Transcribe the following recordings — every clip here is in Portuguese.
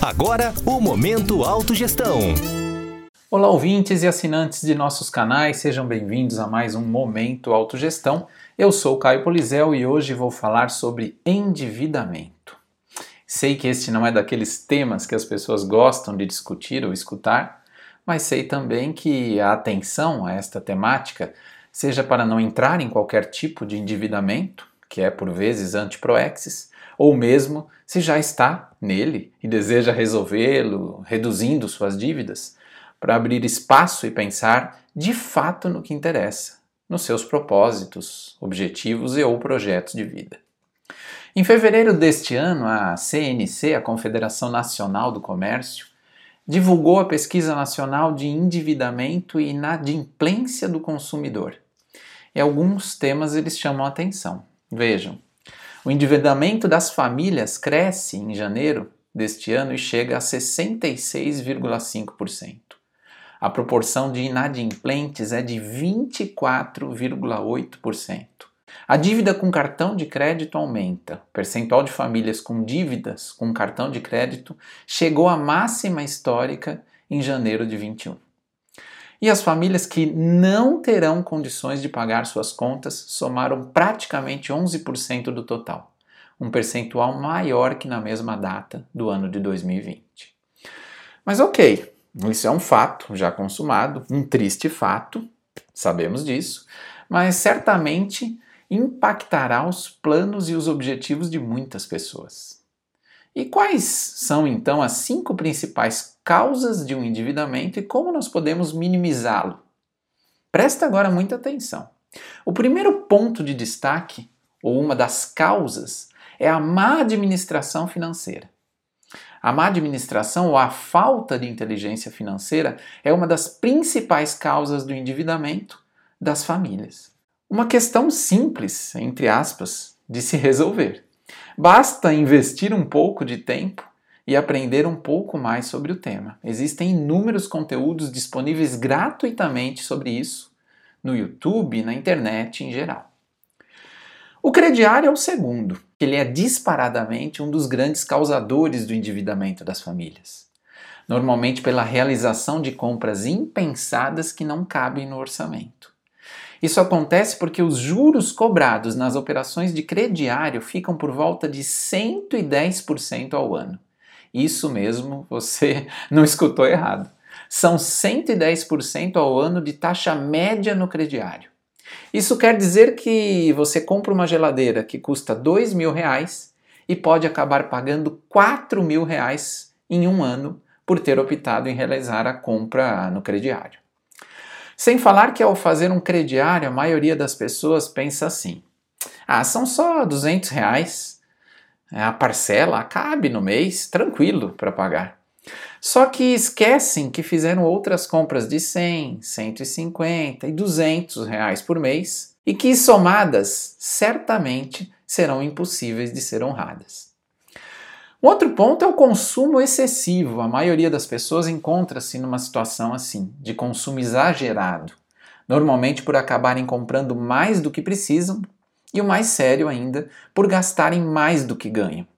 Agora, o Momento Autogestão. Olá, ouvintes e assinantes de nossos canais, sejam bem-vindos a mais um Momento Autogestão. Eu sou Caio Polizel e hoje vou falar sobre endividamento. Sei que este não é daqueles temas que as pessoas gostam de discutir ou escutar, mas sei também que a atenção a esta temática, seja para não entrar em qualquer tipo de endividamento, que é por vezes antiproexis, ou mesmo se já está nele e deseja resolvê-lo, reduzindo suas dívidas, para abrir espaço e pensar de fato no que interessa, nos seus propósitos, objetivos e ou projetos de vida. Em fevereiro deste ano, a CNC, a Confederação Nacional do Comércio, divulgou a Pesquisa Nacional de Endividamento e Inadimplência do Consumidor. E alguns temas eles chamam a atenção. Vejam, o endividamento das famílias cresce em janeiro deste ano e chega a 66,5%. A proporção de inadimplentes é de 24,8%. A dívida com cartão de crédito aumenta. O percentual de famílias com dívidas com cartão de crédito chegou à máxima histórica em janeiro de 21. E as famílias que não terão condições de pagar suas contas somaram praticamente 11% do total, um percentual maior que na mesma data do ano de 2020. Mas ok, isso é um fato já consumado, um triste fato, sabemos disso, mas certamente impactará os planos e os objetivos de muitas pessoas. E quais são então as cinco principais causas de um endividamento e como nós podemos minimizá-lo? Presta agora muita atenção. O primeiro ponto de destaque, ou uma das causas, é a má administração financeira. A má administração ou a falta de inteligência financeira é uma das principais causas do endividamento das famílias. Uma questão simples, entre aspas, de se resolver. Basta investir um pouco de tempo e aprender um pouco mais sobre o tema. Existem inúmeros conteúdos disponíveis gratuitamente sobre isso no YouTube na internet em geral. O crediário é o segundo. Ele é disparadamente um dos grandes causadores do endividamento das famílias. Normalmente pela realização de compras impensadas que não cabem no orçamento. Isso acontece porque os juros cobrados nas operações de crediário ficam por volta de 110% ao ano. Isso mesmo, você não escutou errado. São 110% ao ano de taxa média no crediário. Isso quer dizer que você compra uma geladeira que custa dois mil reais e pode acabar pagando quatro mil reais em um ano por ter optado em realizar a compra no crediário. Sem falar que ao fazer um crediário, a maioria das pessoas pensa assim: ah, são só 200 reais, é, a parcela cabe no mês, tranquilo para pagar. Só que esquecem que fizeram outras compras de 100, 150 e 200 reais por mês e que somadas certamente serão impossíveis de ser honradas. Outro ponto é o consumo excessivo. A maioria das pessoas encontra-se numa situação assim, de consumo exagerado, normalmente por acabarem comprando mais do que precisam e o mais sério ainda, por gastarem mais do que ganham,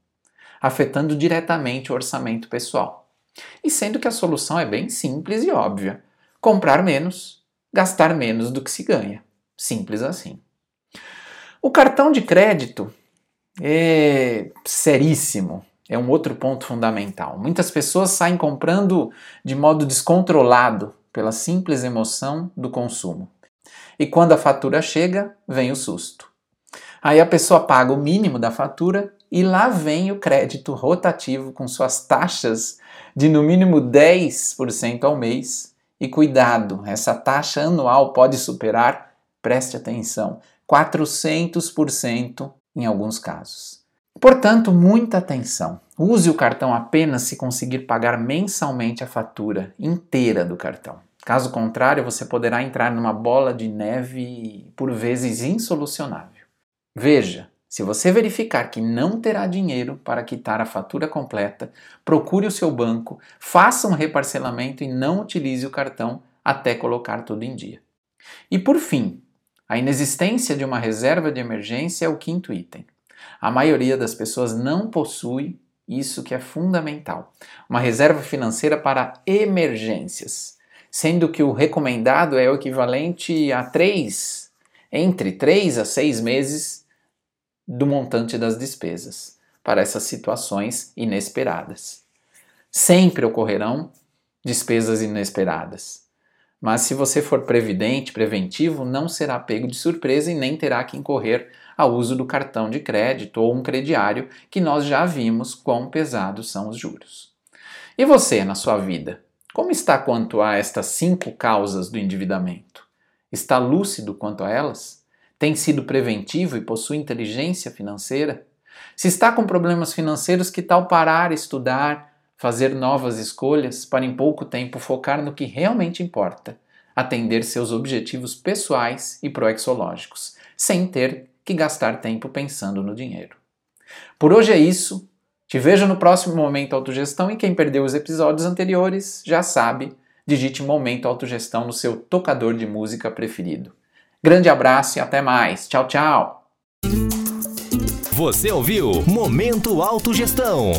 afetando diretamente o orçamento pessoal. E sendo que a solução é bem simples e óbvia: comprar menos, gastar menos do que se ganha. Simples assim. O cartão de crédito é seríssimo é um outro ponto fundamental. Muitas pessoas saem comprando de modo descontrolado pela simples emoção do consumo. E quando a fatura chega, vem o susto. Aí a pessoa paga o mínimo da fatura e lá vem o crédito rotativo com suas taxas de no mínimo 10% ao mês. E cuidado, essa taxa anual pode superar, preste atenção, 400% em alguns casos. Portanto, muita atenção. Use o cartão apenas se conseguir pagar mensalmente a fatura inteira do cartão. Caso contrário, você poderá entrar numa bola de neve por vezes insolucionável. Veja, se você verificar que não terá dinheiro para quitar a fatura completa, procure o seu banco, faça um reparcelamento e não utilize o cartão até colocar tudo em dia. E por fim, a inexistência de uma reserva de emergência é o quinto item. A maioria das pessoas não possui Isso que é fundamental. Uma reserva financeira para emergências, sendo que o recomendado é o equivalente a três, entre 3 a 6 meses do montante das despesas para essas situações inesperadas. Sempre ocorrerão despesas inesperadas. Mas se você for previdente, preventivo, não será pego de surpresa e nem terá que incorrer ao uso do cartão de crédito ou um crediário, que nós já vimos quão pesados são os juros. E você, na sua vida, como está quanto a estas cinco causas do endividamento? Está lúcido quanto a elas? Tem sido preventivo e possui inteligência financeira? Se está com problemas financeiros, que tal parar, estudar, fazer novas escolhas para em pouco tempo focar no que realmente importa, atender seus objetivos pessoais e proexológicos, sem ter que gastar tempo pensando no dinheiro. Por hoje é isso. Te vejo no próximo Momento Autogestão e quem perdeu os episódios anteriores já sabe, digite Momento Autogestão no seu tocador de música preferido. Grande abraço e até mais. Tchau, tchau. Você ouviu Momento Autogestão.